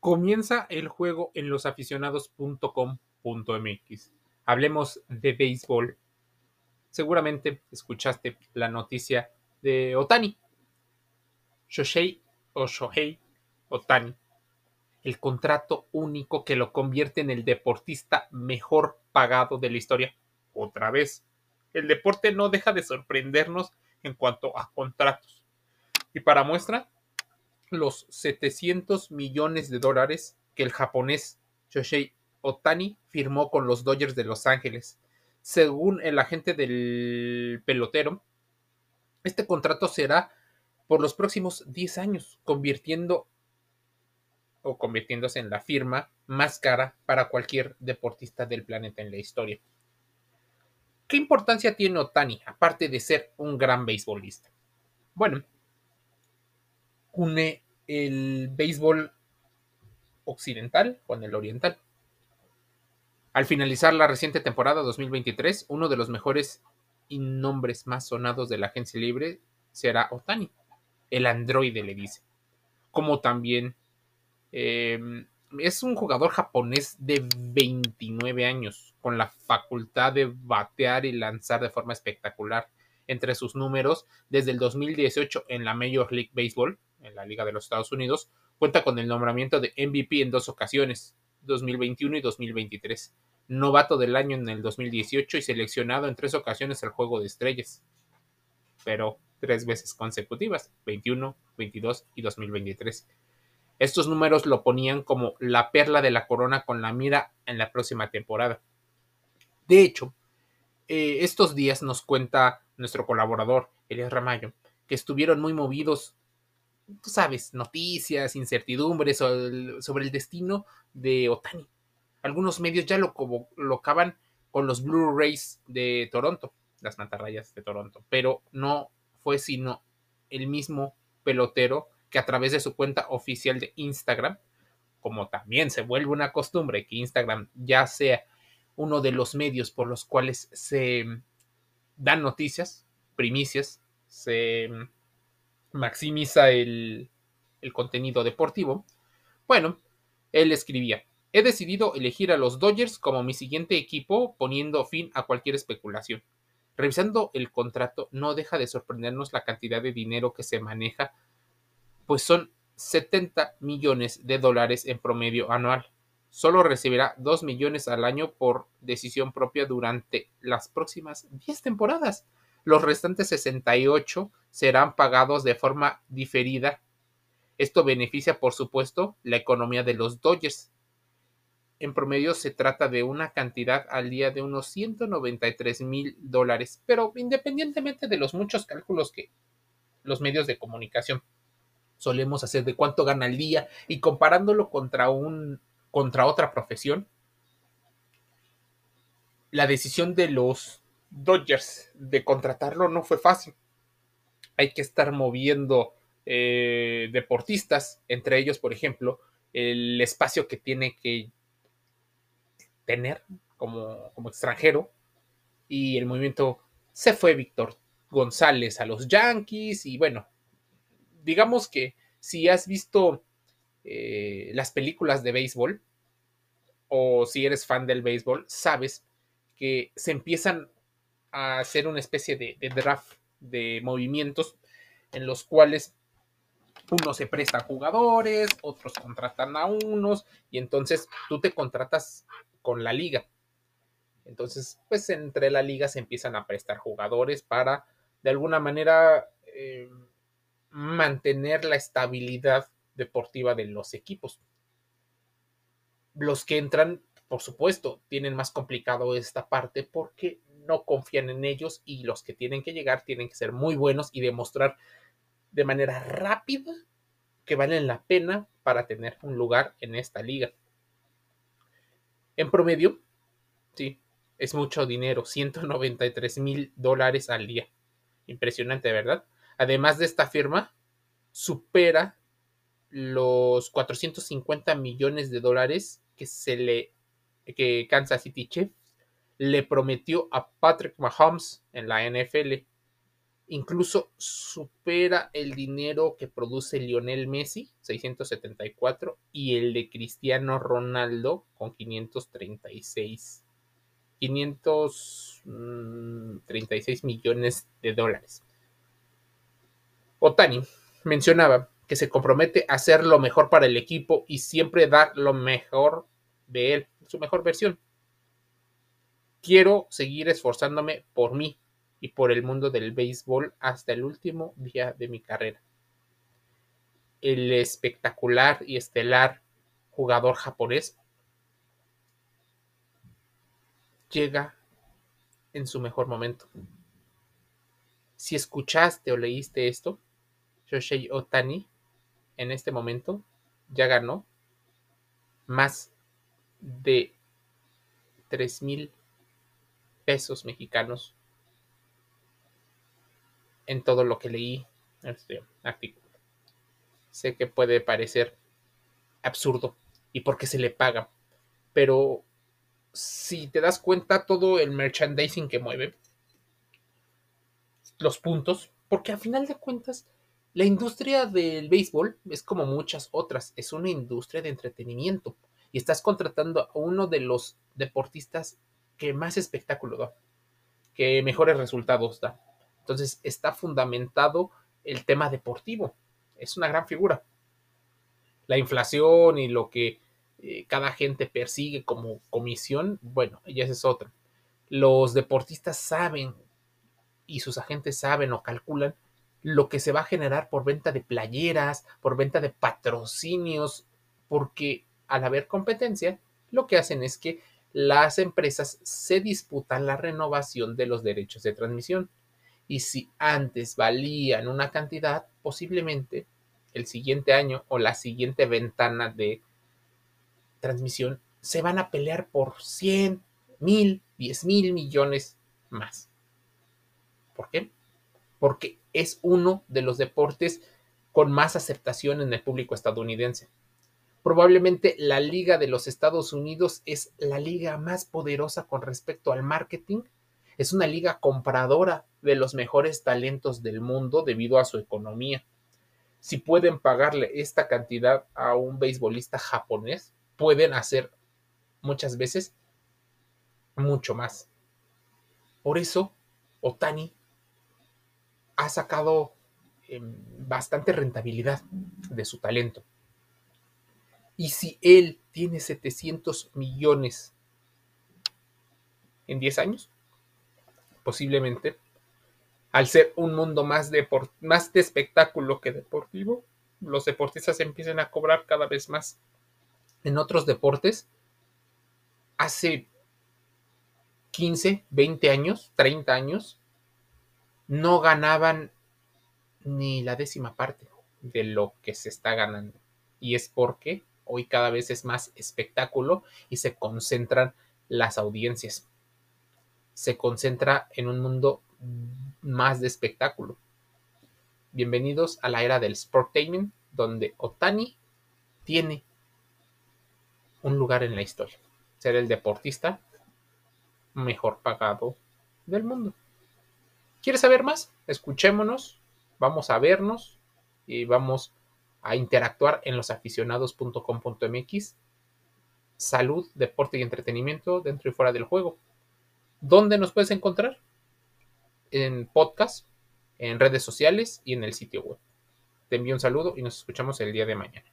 Comienza el juego en losaficionados.com.mx. Hablemos de béisbol. Seguramente escuchaste la noticia de Otani. Shohei o Shohei Otani. El contrato único que lo convierte en el deportista mejor pagado de la historia. Otra vez. El deporte no deja de sorprendernos en cuanto a contratos. Y para muestra, los 700 millones de dólares que el japonés Shohei Otani firmó con los Dodgers de Los Ángeles. Según el agente del pelotero, este contrato será por los próximos 10 años, convirtiendo o convirtiéndose en la firma más cara para cualquier deportista del planeta en la historia. ¿Qué importancia tiene Otani, aparte de ser un gran beisbolista? Bueno, une el béisbol occidental con el oriental. Al finalizar la reciente temporada 2023, uno de los mejores y nombres más sonados de la agencia libre será Otani, el androide le dice. Como también eh, es un jugador japonés de 29 años, con la facultad de batear y lanzar de forma espectacular. Entre sus números, desde el 2018 en la Major League Baseball, en la Liga de los Estados Unidos, cuenta con el nombramiento de MVP en dos ocasiones, 2021 y 2023, novato del año en el 2018 y seleccionado en tres ocasiones al Juego de Estrellas, pero tres veces consecutivas, 21, 22 y 2023. Estos números lo ponían como la perla de la corona con la mira en la próxima temporada. De hecho, eh, estos días nos cuenta nuestro colaborador, Elias Ramayo, que estuvieron muy movidos tú sabes, noticias, incertidumbres sobre el destino de Otani. Algunos medios ya lo colocaban con los Blu-rays de Toronto, las mantarrayas de Toronto, pero no fue sino el mismo pelotero que a través de su cuenta oficial de Instagram, como también se vuelve una costumbre que Instagram ya sea uno de los medios por los cuales se dan noticias, primicias, se maximiza el, contenido deportivo. Bueno, él escribía, he decidido elegir a los Dodgers como mi siguiente equipo poniendo fin a cualquier especulación. Revisando el contrato, no deja de sorprendernos la cantidad de dinero que se maneja, pues son 70 millones de dólares en promedio anual. Solo recibirá 2 millones al año por decisión propia durante las próximas 10 temporadas. Los restantes 68 serán pagados de forma diferida. Esto beneficia, por supuesto, la economía de los Dodgers. En promedio se trata de una cantidad al día de unos 193 mil dólares, pero independientemente de los muchos cálculos que los medios de comunicación solemos hacer de cuánto gana al día y comparándolo contra un contra otra profesión, la decisión de los Dodgers de contratarlo no fue fácil. Hay que estar moviendo eh, deportistas, entre ellos, por ejemplo, el espacio que tiene que tener como, extranjero. Y el movimiento se fue Víctor González a los Yankees. Y bueno, digamos que si has visto eh, las películas de béisbol o si eres fan del béisbol, sabes que se empiezan a hacer una especie de, draft de movimientos en los cuales unos se prestan jugadores, otros contratan a unos, y entonces tú te contratas con la liga. Entonces, pues entre la liga se empiezan a prestar jugadores para, de alguna manera, eh, mantener la estabilidad deportiva de los equipos. Los que entran, por supuesto, tienen más complicado esta parte porque no confían en ellos y los que tienen que llegar tienen que ser muy buenos y demostrar de manera rápida que valen la pena para tener un lugar en esta liga. En promedio, sí, es mucho dinero, 193 mil dólares al día. Impresionante, ¿verdad? Además de esta firma, supera los 450 millones de dólares que se le que Kansas City Chiefs le prometió a Patrick Mahomes en la NFL. incluso supera el dinero que produce Lionel Messi, 674, y el de Cristiano Ronaldo con 536. 536 mm, millones de dólares. Otani mencionaba que se compromete a hacer lo mejor para el equipo y siempre dar lo mejor de él, su mejor versión. Quiero seguir esforzándome por mí y por el mundo del béisbol hasta el último día de mi carrera. El espectacular y estelar jugador japonés llega en su mejor momento. Si escuchaste o leíste esto, Shoshei Otani en este momento ya ganó más de 3 mil pesos mexicanos en todo lo que leí este artículo. Sé que puede parecer absurdo y porque se le paga, pero si te das cuenta todo el merchandising que mueve, los puntos, porque a final de cuentas la industria del béisbol es como muchas otras, es una industria de entretenimiento y estás contratando a uno de los deportistas que más espectáculo da, que mejores resultados da. Entonces está fundamentado el tema deportivo. Es una gran figura. La inflación y lo que eh, cada gente persigue como comisión, bueno, ya es otra. Los deportistas saben y sus agentes saben o calculan lo que se va a generar por venta de playeras, por venta de patrocinios, porque al haber competencia, lo que hacen es que las empresas se disputan la renovación de los derechos de transmisión. Y si antes valían una cantidad, posiblemente el siguiente año o la siguiente ventana de transmisión se van a pelear por 100, mil, 10 mil millones más. ¿Por qué? Porque es uno de los deportes con más aceptación en el público estadounidense. Probablemente la liga de los Estados Unidos es la liga más poderosa con respecto al marketing. Es una liga compradora de los mejores talentos del mundo debido a su economía. Si pueden pagarle esta cantidad a un beisbolista japonés, pueden hacer muchas veces mucho más. Por eso, Otani ha sacado em, bastante rentabilidad de su talento. Y si él tiene 700 millones en 10 años, posiblemente, al ser un mundo más más de espectáculo que deportivo, los deportistas empiecen a cobrar cada vez más. En otros deportes, hace 15, 20 años, 30 años, no ganaban ni la décima parte de lo que se está ganando. Y es porque hoy cada vez es más espectáculo y se concentran las audiencias. Se concentra en un mundo más de espectáculo. Bienvenidos a la era del sportainment, donde Otani tiene un lugar en la historia. Ser el deportista mejor pagado del mundo. ¿Quieres saber más? Escuchémonos, vamos a vernos y vamos a interactuar en losaficionados.com.mx. Salud, deporte y entretenimiento dentro y fuera del juego. ¿Dónde nos puedes encontrar? En podcast, en redes sociales y en el sitio web. Te envío un saludo y nos escuchamos el día de mañana.